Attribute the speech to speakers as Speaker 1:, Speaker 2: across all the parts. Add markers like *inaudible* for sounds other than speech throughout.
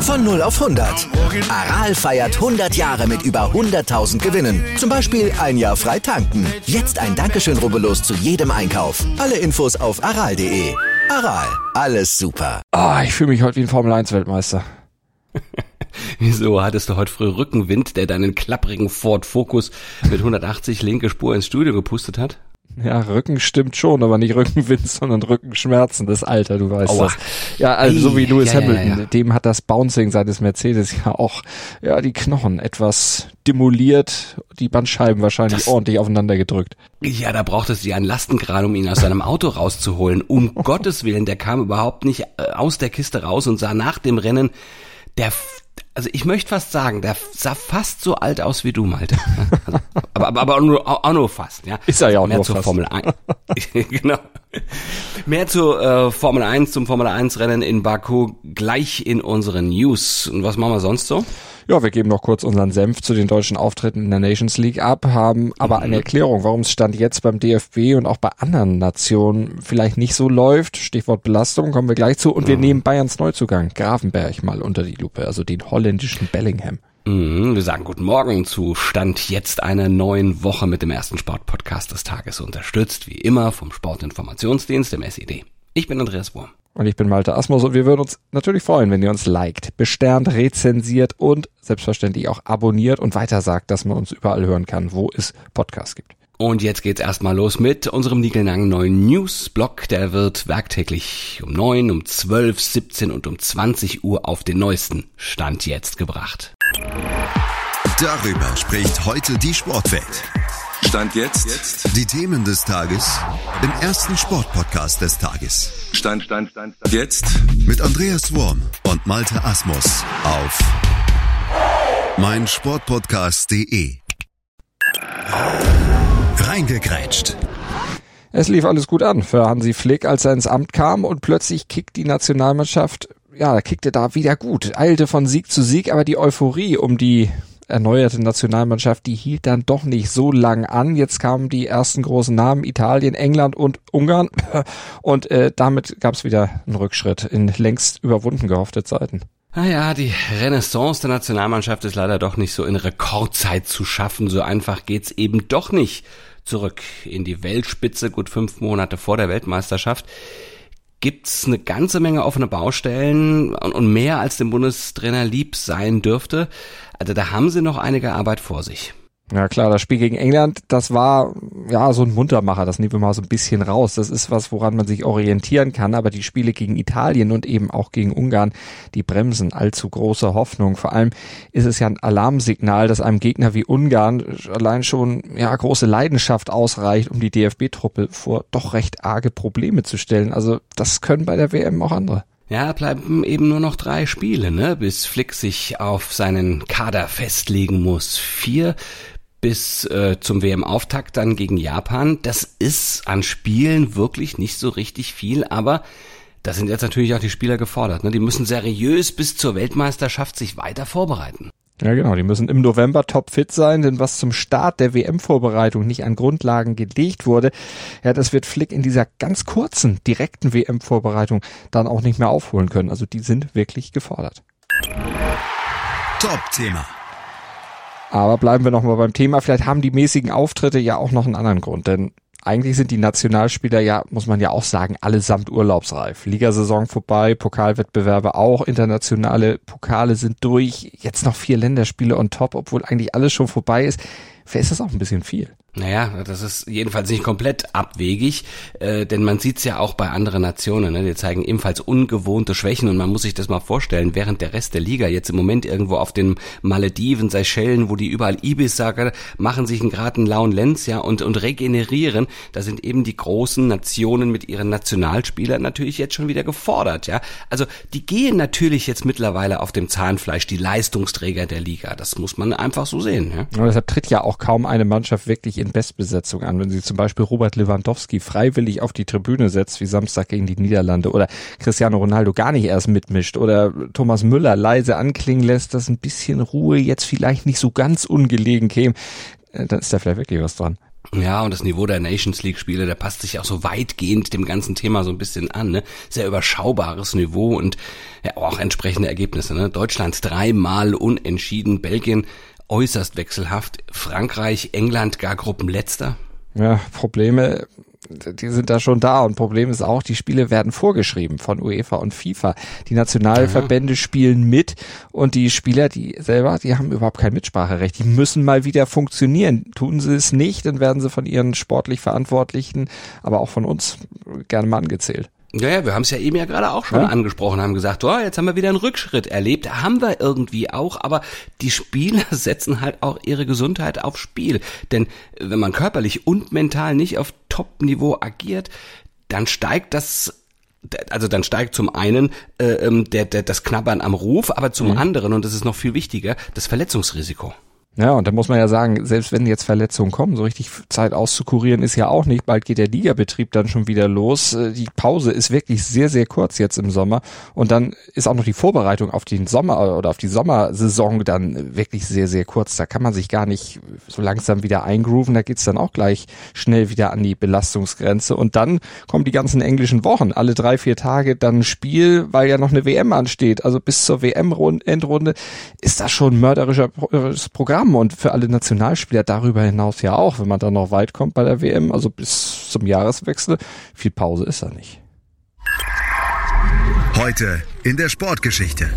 Speaker 1: Von 0 auf 100. Aral feiert 100 Jahre mit über 100.000 Gewinnen. Zum Beispiel ein Jahr frei tanken. Jetzt ein Dankeschön, rubbellos zu jedem Einkauf. Alle Infos auf aral.de. Aral, alles super.
Speaker 2: Ah, ich fühle mich heute wie ein Formel 1 Weltmeister. *laughs* *laughs*
Speaker 3: Wieso hattest du heute früh Rückenwind, der deinen klapprigen Ford Focus mit 180 linke Spur ins Studio gepustet hat?
Speaker 2: Ja, Rücken stimmt schon, aber nicht Rückenwind, *laughs* sondern Rückenschmerzen, das Alter, du weißt
Speaker 3: Aua.
Speaker 2: das. Ja, also so wie Lewis
Speaker 3: ja, ja,
Speaker 2: Hamilton,
Speaker 3: ja.
Speaker 2: dem hat das Bouncing seines Mercedes ja auch, ja, die Knochen etwas demoliert, die Bandscheiben wahrscheinlich
Speaker 3: Das-
Speaker 2: ordentlich aufeinander gedrückt.
Speaker 3: Ja, da braucht es ja einen Lastenkran, um ihn aus seinem Auto rauszuholen. Um *laughs* Gottes Willen, der kam überhaupt nicht äh, aus der Kiste raus und sah nach dem Rennen, der, also ich möchte fast sagen, der sah fast so alt aus wie du, Malte. Also, aber, aber, aber auch, nur, auch, auch nur fast, ja.
Speaker 2: Ist er ja auch
Speaker 3: Mehr
Speaker 2: nur
Speaker 3: zur
Speaker 2: fast.
Speaker 3: Formel 1. *laughs* genau. Mehr zur äh, Formel 1, zum Formel 1 Rennen in Baku gleich in unseren News. Und was machen wir sonst so?
Speaker 2: Ja, wir geben noch kurz unseren Senf zu den deutschen Auftritten in der Nations League ab, haben aber eine Erklärung, warum es Stand jetzt beim DFB und auch bei anderen Nationen vielleicht nicht so läuft. Stichwort Belastung kommen wir gleich zu. Und wir nehmen Bayerns Neuzugang, Grafenberg, mal unter die Lupe, also den holländischen Bellingham.
Speaker 3: Mhm, wir sagen guten Morgen zu Stand jetzt einer neuen Woche mit dem ersten Sportpodcast des Tages, unterstützt wie immer vom Sportinformationsdienst, dem SED. Ich bin Andreas Wurm.
Speaker 2: Und ich bin Malte Asmus und wir würden uns natürlich freuen, wenn ihr uns liked, besternt, rezensiert und selbstverständlich auch abonniert und weitersagt, dass man uns überall hören kann, wo es Podcasts gibt.
Speaker 3: Und jetzt geht's erstmal los mit unserem niegelnagen neuen Newsblock. Der wird werktäglich um 9, um 12, 17 und um 20 Uhr auf den neuesten Stand jetzt gebracht.
Speaker 4: Darüber spricht heute die Sportwelt.
Speaker 5: Stand jetzt. jetzt.
Speaker 4: Die Themen des Tages im ersten Sportpodcast des Tages.
Speaker 5: Stand, Stand, Stand, Stand. Jetzt.
Speaker 4: Mit Andreas Worm und Malte Asmus auf meinsportpodcast.de. Reingegrätscht.
Speaker 2: Es lief alles gut an für Hansi Flick, als er ins Amt kam und plötzlich kickt die Nationalmannschaft, ja, da kickte da wieder gut, eilte von Sieg zu Sieg, aber die Euphorie um die erneuerte Nationalmannschaft, die hielt dann doch nicht so lang an. Jetzt kamen die ersten großen Namen, Italien, England und Ungarn *laughs* und äh, damit gab es wieder einen Rückschritt in längst überwunden gehoffte Zeiten.
Speaker 3: Naja, die Renaissance der Nationalmannschaft ist leider doch nicht so in Rekordzeit zu schaffen. So einfach geht's eben doch nicht zurück in die Weltspitze, gut fünf Monate vor der Weltmeisterschaft. Gibt's eine ganze Menge offene Baustellen und mehr als dem Bundestrainer lieb sein dürfte. Also da haben sie noch einige Arbeit vor sich.
Speaker 2: Ja klar, das Spiel gegen England, das war ja so ein Muntermacher, das nehmen wir mal so ein bisschen raus. Das ist was, woran man sich orientieren kann, aber die Spiele gegen Italien und eben auch gegen Ungarn, die bremsen allzu große Hoffnung. Vor allem ist es ja ein Alarmsignal, dass einem Gegner wie Ungarn allein schon ja große Leidenschaft ausreicht, um die DFB-Truppe vor doch recht arge Probleme zu stellen. Also das können bei der WM auch andere.
Speaker 3: Ja, bleiben eben nur noch drei Spiele, ne, bis Flick sich auf seinen Kader festlegen muss. Vier bis äh, zum WM-Auftakt dann gegen Japan. Das ist an Spielen wirklich nicht so richtig viel, aber da sind jetzt natürlich auch die Spieler gefordert. Ne? Die müssen seriös bis zur Weltmeisterschaft sich weiter vorbereiten.
Speaker 2: Ja, genau. Die müssen im November topfit sein, denn was zum Start der WM-Vorbereitung nicht an Grundlagen gelegt wurde, ja, das wird Flick in dieser ganz kurzen, direkten WM-Vorbereitung dann auch nicht mehr aufholen können. Also die sind wirklich gefordert.
Speaker 4: Top-Thema.
Speaker 2: Aber bleiben wir nochmal beim Thema. Vielleicht haben die mäßigen Auftritte ja auch noch einen anderen Grund, denn eigentlich sind die Nationalspieler ja, muss man ja auch sagen, allesamt urlaubsreif. Ligasaison vorbei, Pokalwettbewerbe auch, internationale Pokale sind durch, jetzt noch vier Länderspiele on top, obwohl eigentlich alles schon vorbei ist. Vielleicht ist das auch ein bisschen viel.
Speaker 3: Naja, das ist jedenfalls nicht komplett abwegig, äh, denn man sieht's ja auch bei anderen Nationen, ne? die zeigen ebenfalls ungewohnte Schwächen und man muss sich das mal vorstellen, während der Rest der Liga jetzt im Moment irgendwo auf den Malediven, Seychellen, wo die überall Ibiza machen sich gerade einen lauen Lenz, ja, und, und regenerieren, da sind eben die großen Nationen mit ihren Nationalspielern natürlich jetzt schon wieder gefordert, ja. Also die gehen natürlich jetzt mittlerweile auf dem Zahnfleisch, die Leistungsträger der Liga, das muss man einfach so sehen, ja.
Speaker 2: Und deshalb tritt ja auch kaum eine Mannschaft wirklich in Bestbesetzung an. Wenn sie zum Beispiel Robert Lewandowski freiwillig auf die Tribüne setzt, wie Samstag gegen die Niederlande, oder Cristiano Ronaldo gar nicht erst mitmischt, oder Thomas Müller leise anklingen lässt, dass ein bisschen Ruhe jetzt vielleicht nicht so ganz ungelegen käme, äh, dann ist da vielleicht wirklich was dran.
Speaker 3: Ja, und das Niveau der Nations League Spiele, der passt sich auch so weitgehend dem ganzen Thema so ein bisschen an, ne? Sehr überschaubares Niveau und ja, auch entsprechende Ergebnisse, ne? Deutschland dreimal unentschieden, Belgien äußerst wechselhaft, Frankreich, England gar Gruppenletzter.
Speaker 2: Ja, Probleme die sind da schon da. Und Problem ist auch, die Spiele werden vorgeschrieben von UEFA und FIFA. Die Nationalverbände Aha. spielen mit und die Spieler, die selber, die haben überhaupt kein Mitspracherecht. Die müssen mal wieder funktionieren. Tun sie es nicht, dann werden sie von ihren sportlich Verantwortlichen, aber auch von uns gerne mal angezählt.
Speaker 3: Ja, ja, wir haben es ja eben ja gerade auch schon ja? angesprochen, haben gesagt, oh, jetzt haben wir wieder einen Rückschritt erlebt. Haben wir irgendwie auch, aber die Spieler *laughs* setzen halt auch ihre Gesundheit aufs Spiel. Denn wenn man körperlich und mental nicht auf Top-Niveau agiert, dann steigt das also dann steigt zum einen äh, ähm, der, der, das Knabbern am Ruf, aber zum mhm. anderen, und das ist noch viel wichtiger, das Verletzungsrisiko.
Speaker 2: Ja, und da muss man ja sagen, selbst wenn jetzt Verletzungen kommen, so richtig Zeit auszukurieren ist ja auch nicht. Bald geht der Ligabetrieb dann schon wieder los. Äh, die Pause ist wirklich sehr, sehr kurz jetzt im Sommer. Und dann ist auch noch die Vorbereitung auf den Sommer oder auf die Sommersaison dann wirklich sehr, sehr kurz. Da kann man sich gar nicht so langsam wieder eingrooven. Da geht's dann auch gleich schnell wieder an die Belastungsgrenze. Und dann kommen die ganzen englischen Wochen. Alle drei, vier Tage dann ein Spiel, weil ja noch eine WM ansteht. Also bis zur WM-Endrunde ist das schon ein mörderisches Programm haben und für alle Nationalspieler darüber hinaus ja auch, wenn man dann noch weit kommt bei der WM, also bis zum Jahreswechsel, viel Pause ist da nicht.
Speaker 4: Heute in der Sportgeschichte.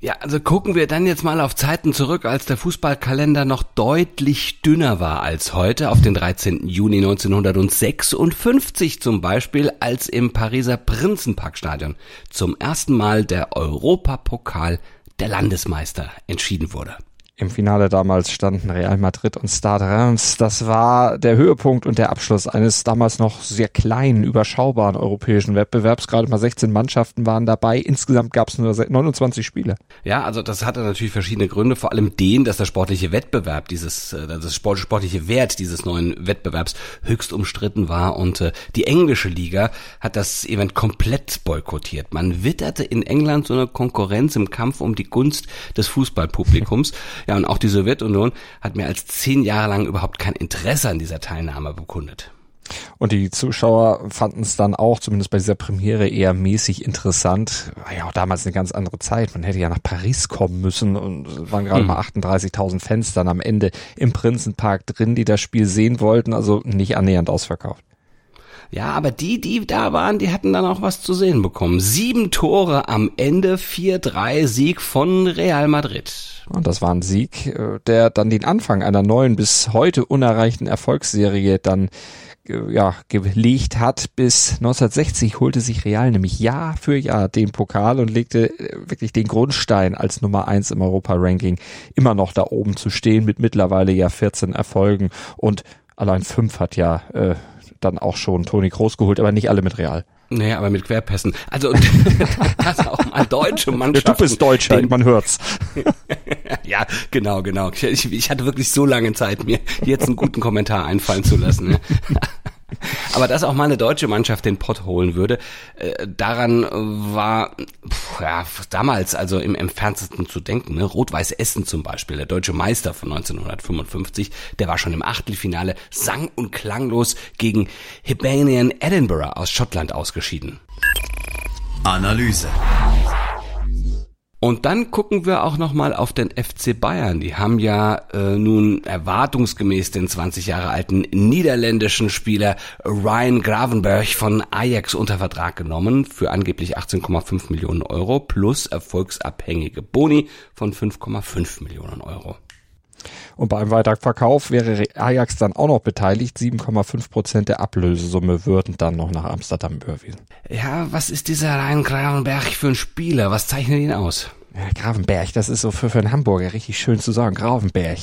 Speaker 3: Ja, also gucken wir dann jetzt mal auf Zeiten zurück, als der Fußballkalender noch deutlich dünner war als heute, auf den 13. Juni 1956 zum Beispiel, als im Pariser Prinzenparkstadion zum ersten Mal der Europapokal der Landesmeister entschieden wurde.
Speaker 2: Im Finale damals standen Real Madrid und Stade Reims. Das war der Höhepunkt und der Abschluss eines damals noch sehr kleinen, überschaubaren europäischen Wettbewerbs. Gerade mal 16 Mannschaften waren dabei. Insgesamt gab es nur 29 Spiele.
Speaker 3: Ja, also das hatte natürlich verschiedene Gründe. Vor allem den, dass der sportliche Wettbewerb, dieses, äh, das sportliche Wert dieses neuen Wettbewerbs höchst umstritten war. Und äh, die englische Liga hat das Event komplett boykottiert. Man witterte in England so eine Konkurrenz im Kampf um die Gunst des Fußballpublikums. *laughs* Ja, und auch die Sowjetunion hat mehr als zehn Jahre lang überhaupt kein Interesse an dieser Teilnahme bekundet.
Speaker 2: Und die Zuschauer fanden es dann auch, zumindest bei dieser Premiere, eher mäßig interessant. War ja auch damals eine ganz andere Zeit. Man hätte ja nach Paris kommen müssen und waren gerade hm. mal 38.000 Fans dann am Ende im Prinzenpark drin, die das Spiel sehen wollten. Also nicht annähernd ausverkauft.
Speaker 3: Ja, aber die, die da waren, die hatten dann auch was zu sehen bekommen. Sieben Tore am Ende, 4-3 Sieg von Real Madrid.
Speaker 2: Und das war ein Sieg, äh, der dann den Anfang einer neuen, bis heute unerreichten Erfolgsserie dann äh, ja, gelegt hat. Bis 1960 holte sich Real nämlich Jahr für Jahr den Pokal und legte äh, wirklich den Grundstein als Nummer eins im Europa-Ranking immer noch da oben zu stehen mit mittlerweile ja 14 Erfolgen und allein fünf hat ja äh, dann auch schon Toni Kroos geholt, aber nicht alle mit Real.
Speaker 3: Nee, aber mit Querpässen. Also *laughs* das auch mal deutsche Mannschaften.
Speaker 2: Du bist Deutscher, man hört's. *laughs*
Speaker 3: ja, genau, genau. Ich, ich, hatte wirklich so lange Zeit, mir jetzt einen guten Kommentar einfallen zu lassen. Ne? Aber dass auch mal eine deutsche Mannschaft den Pott holen würde, äh, daran war pff, ja, damals also im entferntesten zu denken. Ne? Rot-Weiß Essen zum Beispiel, der deutsche Meister von 1955, der war schon im Achtelfinale sang- und klanglos gegen Hibernian Edinburgh aus Schottland ausgeschieden.
Speaker 4: Analyse.
Speaker 3: Und dann gucken wir auch nochmal auf den FC Bayern. Die haben ja äh, nun erwartungsgemäß den 20 Jahre alten niederländischen Spieler Ryan Gravenberg von Ajax unter Vertrag genommen für angeblich 18,5 Millionen Euro plus erfolgsabhängige Boni von 5,5 Millionen Euro.
Speaker 2: Und beim Weiterverkauf wäre Ajax dann auch noch beteiligt. 7,5 Prozent der Ablösesumme würden dann noch nach Amsterdam überwiesen.
Speaker 3: Ja, was ist dieser Rhein Gravenberg für ein Spieler? Was zeichnet ihn aus?
Speaker 2: Ja, Gravenberg, das ist so für, für einen Hamburger richtig schön zu sagen. Gravenberg.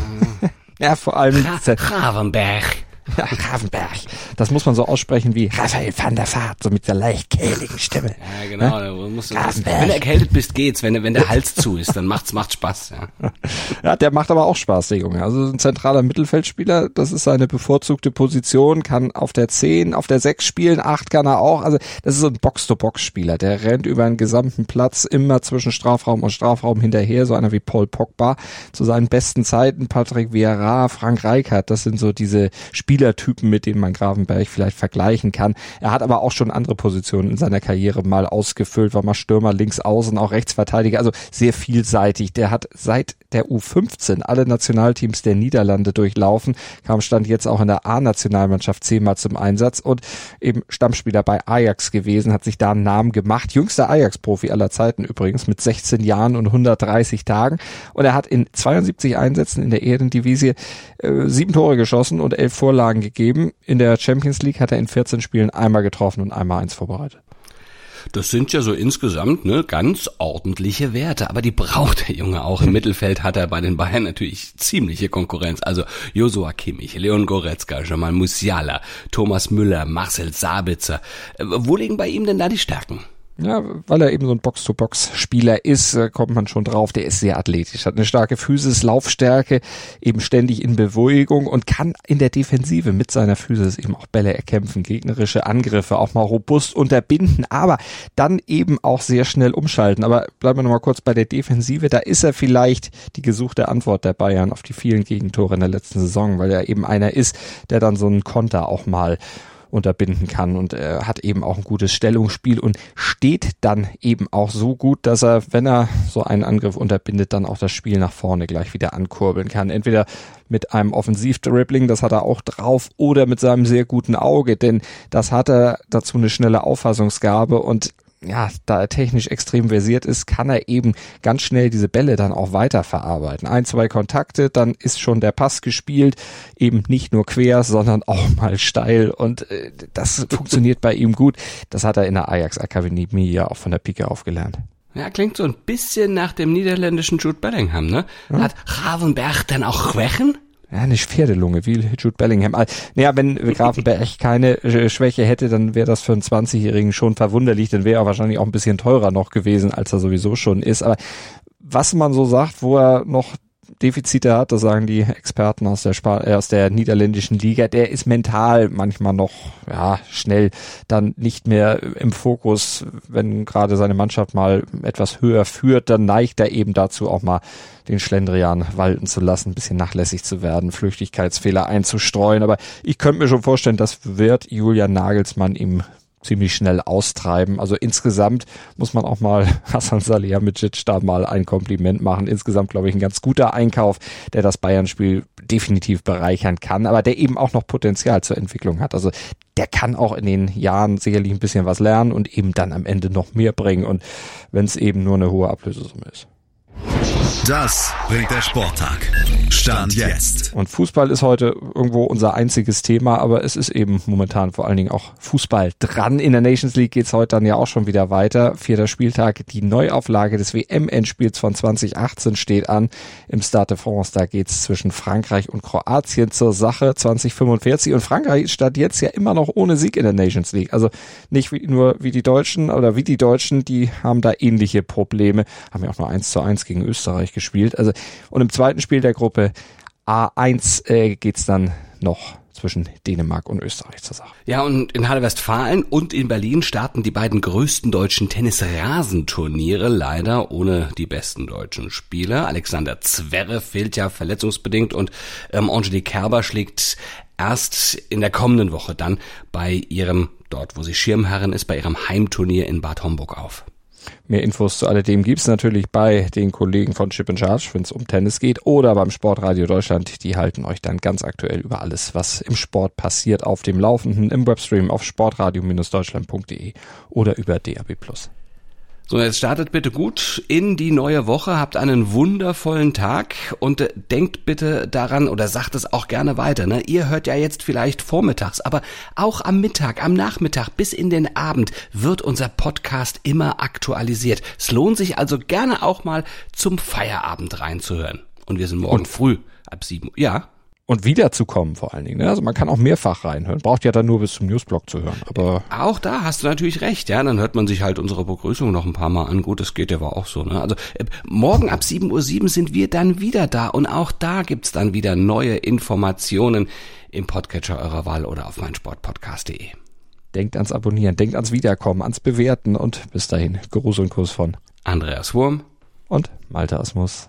Speaker 2: *laughs* ja, vor allem.
Speaker 3: Gra Gravenberg.
Speaker 2: Ja, Ravenberg. Das muss man so aussprechen wie Raphael van der Vaart, so mit der leicht kehligen Stimme.
Speaker 3: Ja, genau. Ne? Musst du, wenn du erkältet bist, geht's. Wenn, wenn der Hals zu ist, dann macht's, macht Spaß. Ja. *laughs*
Speaker 2: ja, der macht aber auch Spaß, der Junge. Also ein zentraler Mittelfeldspieler, das ist seine bevorzugte Position, kann auf der 10, auf der 6 spielen, 8 kann er auch. Also das ist so ein Box-to-Box-Spieler. Der rennt über einen gesamten Platz immer zwischen Strafraum und Strafraum hinterher, so einer wie Paul Pogba. Zu seinen besten Zeiten Patrick Vieira, Frank Reichardt, das sind so diese Spielertypen, mit denen man Gravenberg vielleicht vergleichen kann. Er hat aber auch schon andere Positionen in seiner Karriere mal ausgefüllt, war mal Stürmer links außen, auch Rechtsverteidiger, also sehr vielseitig. Der hat seit der U15 alle Nationalteams der Niederlande durchlaufen, kam stand jetzt auch in der A-Nationalmannschaft zehnmal zum Einsatz und eben Stammspieler bei Ajax gewesen, hat sich da einen Namen gemacht. Jüngster Ajax-Profi aller Zeiten übrigens mit 16 Jahren und 130 Tagen. Und er hat in 72 Einsätzen in der Ehrendivisie äh, sieben Tore geschossen und elf Vorlagen gegeben. In der Champions League hat er in 14 Spielen einmal getroffen und einmal eins vorbereitet.
Speaker 3: Das sind ja so insgesamt ne, ganz ordentliche Werte, aber die braucht der Junge auch. Im *laughs* Mittelfeld hat er bei den Bayern natürlich ziemliche Konkurrenz. Also Josua Kimmich, Leon Goretzka, Jamal Musiala, Thomas Müller, Marcel Sabitzer. Äh, wo liegen bei ihm denn da die Stärken?
Speaker 2: Ja, weil er eben so ein Box-to-Box-Spieler ist, äh, kommt man schon drauf. Der ist sehr athletisch, hat eine starke Physis, Laufstärke, eben ständig in Bewegung und kann in der Defensive mit seiner Physis eben auch Bälle erkämpfen, gegnerische Angriffe auch mal robust unterbinden, aber dann eben auch sehr schnell umschalten. Aber bleiben wir nochmal kurz bei der Defensive. Da ist er vielleicht die gesuchte Antwort der Bayern auf die vielen Gegentore in der letzten Saison, weil er eben einer ist, der dann so einen Konter auch mal unterbinden kann und er hat eben auch ein gutes Stellungsspiel und steht dann eben auch so gut, dass er, wenn er so einen Angriff unterbindet, dann auch das Spiel nach vorne gleich wieder ankurbeln kann. Entweder mit einem Offensiv-Dribbling, das hat er auch drauf, oder mit seinem sehr guten Auge, denn das hat er dazu eine schnelle Auffassungsgabe und ja, da er technisch extrem versiert ist, kann er eben ganz schnell diese Bälle dann auch weiterverarbeiten. Ein, zwei Kontakte, dann ist schon der Pass gespielt, eben nicht nur quer, sondern auch *laughs* mal steil und äh, das funktioniert bei ihm gut. Das hat er in der Ajax Akademie ja auch von der Pike aufgelernt.
Speaker 3: Ja, klingt so ein bisschen nach dem niederländischen Jude Bellingham, ne? Ja. Hat Ravenberg denn auch Schwächen?
Speaker 2: Ja, eine Pferdelunge, wie Jude Bellingham. Naja, wenn Grafenberg keine äh, Schwäche hätte, dann wäre das für einen 20-Jährigen schon verwunderlich, dann wäre er wahrscheinlich auch ein bisschen teurer noch gewesen, als er sowieso schon ist. Aber was man so sagt, wo er noch Defizite hat, das sagen die Experten aus der, Sp äh, aus der niederländischen Liga, der ist mental manchmal noch ja, schnell dann nicht mehr im Fokus, wenn gerade seine Mannschaft mal etwas höher führt, dann neigt er eben dazu auch mal den Schlendrian walten zu lassen, ein bisschen nachlässig zu werden, Flüchtigkeitsfehler einzustreuen. Aber ich könnte mir schon vorstellen, das wird Julian Nagelsmann ihm ziemlich schnell austreiben. Also insgesamt muss man auch mal *laughs* Hassan Salihamidzic da mal ein Kompliment machen. Insgesamt glaube ich ein ganz guter Einkauf, der das Bayern-Spiel definitiv bereichern kann, aber der eben auch noch Potenzial zur Entwicklung hat. Also der kann auch in den Jahren sicherlich ein bisschen was lernen und eben dann am Ende noch mehr bringen und wenn es eben nur eine hohe Ablösesumme ist.
Speaker 4: Das bringt der Sporttag. Stand jetzt.
Speaker 2: Und Fußball ist heute irgendwo unser einziges Thema, aber es ist eben momentan vor allen Dingen auch Fußball dran. In der Nations League geht's heute dann ja auch schon wieder weiter. Vierter Spieltag, die Neuauflage des WM-Endspiels von 2018 steht an. Im Stade de France, da geht's zwischen Frankreich und Kroatien zur Sache 2045. Und Frankreich statt jetzt ja immer noch ohne Sieg in der Nations League. Also nicht wie, nur wie die Deutschen oder wie die Deutschen, die haben da ähnliche Probleme. Haben ja auch nur eins zu eins gegen Österreich gespielt. Also, und im zweiten Spiel der Gruppe A1 äh, geht's dann noch zwischen Dänemark und Österreich zur Sache.
Speaker 3: Ja, und in Halle-Westfalen und in Berlin starten die beiden größten deutschen Tennisrasenturniere leider ohne die besten deutschen Spieler. Alexander Zverev fehlt ja verletzungsbedingt und ähm, Angelique Kerber schlägt erst in der kommenden Woche dann bei ihrem, dort wo sie Schirmherrin ist, bei ihrem Heimturnier in Bad Homburg auf.
Speaker 2: Mehr Infos zu alledem gibt's natürlich bei den Kollegen von Chip Charge, wenn es um Tennis geht, oder beim Sportradio Deutschland. Die halten euch dann ganz aktuell über alles, was im Sport passiert, auf dem Laufenden im Webstream auf sportradio-deutschland.de oder über DAB+.
Speaker 3: So, jetzt startet bitte gut in die neue Woche, habt einen wundervollen Tag und äh, denkt bitte daran oder sagt es auch gerne weiter. Ne? Ihr hört ja jetzt vielleicht vormittags, aber auch am Mittag, am Nachmittag bis in den Abend wird unser Podcast immer aktualisiert. Es lohnt sich also gerne auch mal zum Feierabend reinzuhören. Und wir sind morgen und früh ab sieben Uhr. Ja.
Speaker 2: Und wiederzukommen vor allen Dingen. Ne? Also man kann auch mehrfach reinhören. Braucht ja dann nur bis zum Newsblog zu hören. Aber
Speaker 3: auch da hast du natürlich recht, ja. Dann hört man sich halt unsere Begrüßung noch ein paar Mal an. Gut, das geht ja aber auch so. Ne? Also äh, morgen ab 7.07 Uhr sind wir dann wieder da und auch da gibt's dann wieder neue Informationen im Podcatcher eurer Wahl oder auf meinsportpodcast.de.
Speaker 2: Denkt ans Abonnieren, denkt ans Wiederkommen, ans Bewerten und bis dahin Gruß und Kuss von
Speaker 3: Andreas Wurm
Speaker 2: und Malte Asmus.